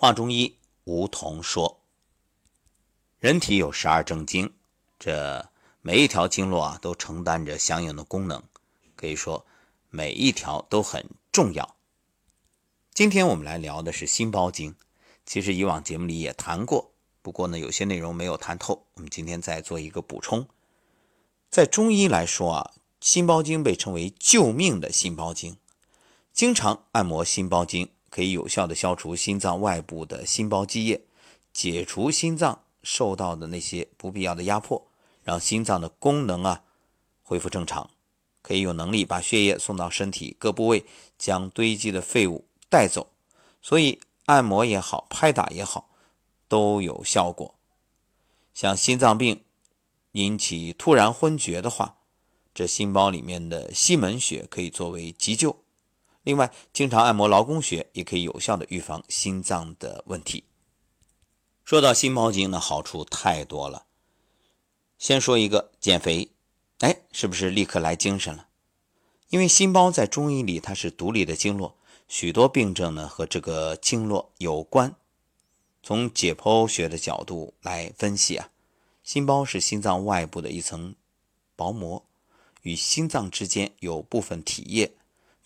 话中医吴桐说，人体有十二正经，这每一条经络啊都承担着相应的功能，可以说每一条都很重要。今天我们来聊的是心包经，其实以往节目里也谈过，不过呢有些内容没有谈透，我们今天再做一个补充。在中医来说啊，心包经被称为救命的心包经，经常按摩心包经。可以有效的消除心脏外部的心包积液，解除心脏受到的那些不必要的压迫，让心脏的功能啊恢复正常。可以有能力把血液送到身体各部位，将堆积的废物带走。所以按摩也好，拍打也好，都有效果。像心脏病引起突然昏厥的话，这心包里面的西门穴可以作为急救。另外，经常按摩劳宫穴也可以有效的预防心脏的问题。说到心包经呢，好处太多了。先说一个减肥，哎，是不是立刻来精神了？因为心包在中医里它是独立的经络，许多病症呢和这个经络有关。从解剖学的角度来分析啊，心包是心脏外部的一层薄膜，与心脏之间有部分体液。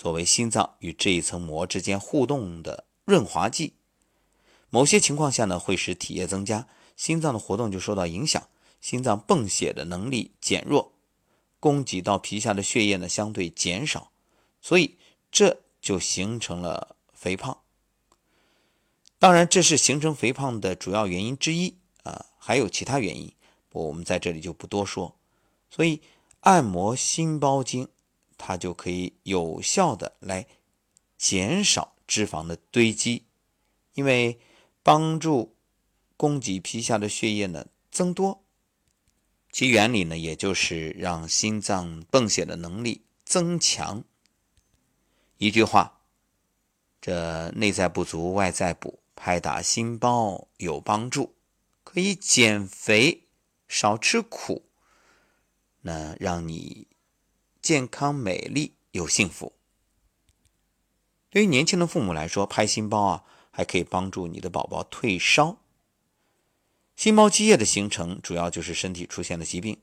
作为心脏与这一层膜之间互动的润滑剂，某些情况下呢，会使体液增加，心脏的活动就受到影响，心脏泵血的能力减弱，供给到皮下的血液呢相对减少，所以这就形成了肥胖。当然，这是形成肥胖的主要原因之一啊，还有其他原因，我们在这里就不多说。所以，按摩心包经。它就可以有效的来减少脂肪的堆积，因为帮助供给皮下的血液呢增多，其原理呢也就是让心脏泵血的能力增强。一句话，这内在不足，外在补，拍打心包有帮助，可以减肥，少吃苦，那让你。健康、美丽又幸福。对于年轻的父母来说，拍心包啊，还可以帮助你的宝宝退烧。心包积液的形成，主要就是身体出现了疾病。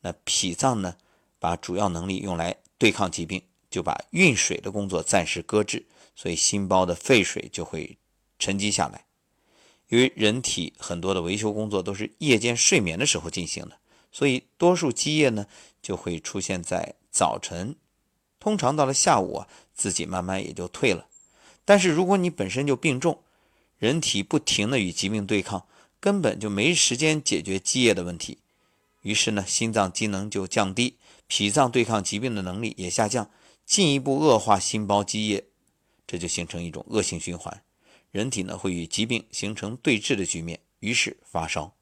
那脾脏呢，把主要能力用来对抗疾病，就把运水的工作暂时搁置，所以心包的废水就会沉积下来。由于人体很多的维修工作都是夜间睡眠的时候进行的，所以多数积液呢，就会出现在。早晨，通常到了下午啊，自己慢慢也就退了。但是如果你本身就病重，人体不停的与疾病对抗，根本就没时间解决积液的问题。于是呢，心脏机能就降低，脾脏对抗疾病的能力也下降，进一步恶化心包积液，这就形成一种恶性循环。人体呢会与疾病形成对峙的局面，于是发烧。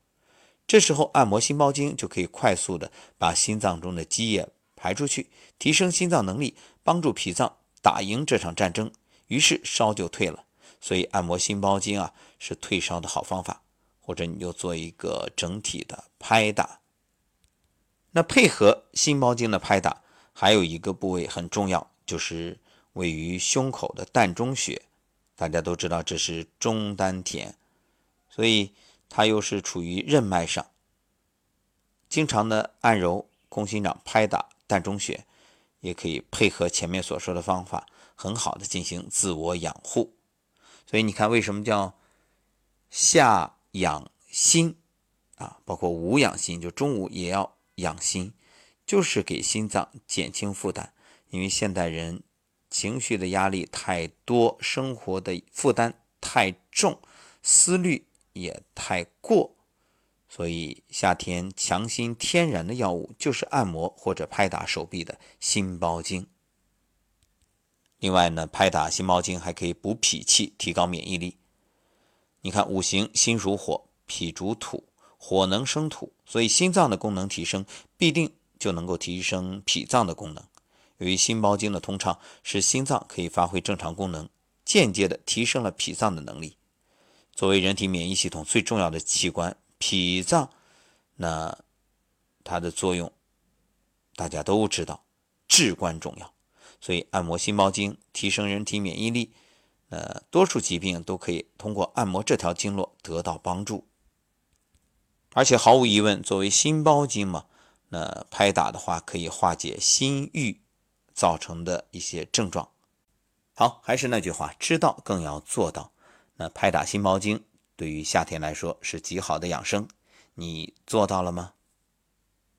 这时候按摩心包经就可以快速的把心脏中的积液。排出去，提升心脏能力，帮助脾脏打赢这场战争，于是烧就退了。所以按摩心包经啊，是退烧的好方法。或者你就做一个整体的拍打。那配合心包经的拍打，还有一个部位很重要，就是位于胸口的膻中穴。大家都知道这是中丹田，所以它又是处于任脉上，经常的按揉、空心掌拍打。膻中穴也可以配合前面所说的方法，很好的进行自我养护。所以你看，为什么叫下养心啊？包括午养心，就中午也要养心，就是给心脏减轻负担。因为现代人情绪的压力太多，生活的负担太重，思虑也太过。所以夏天强心天然的药物就是按摩或者拍打手臂的心包经。另外呢，拍打心包经还可以补脾气，提高免疫力。你看五行心属火，脾主土，火能生土，所以心脏的功能提升，必定就能够提升脾脏的功能。由于心包经的通畅，使心脏可以发挥正常功能，间接的提升了脾脏的能力。作为人体免疫系统最重要的器官。脾脏，那它的作用大家都知道，至关重要。所以按摩心包经，提升人体免疫力，呃，多数疾病都可以通过按摩这条经络得到帮助。而且毫无疑问，作为心包经嘛，那拍打的话可以化解心郁造成的一些症状。好，还是那句话，知道更要做到。那拍打心包经对于夏天来说是极好的养生，你做到了吗？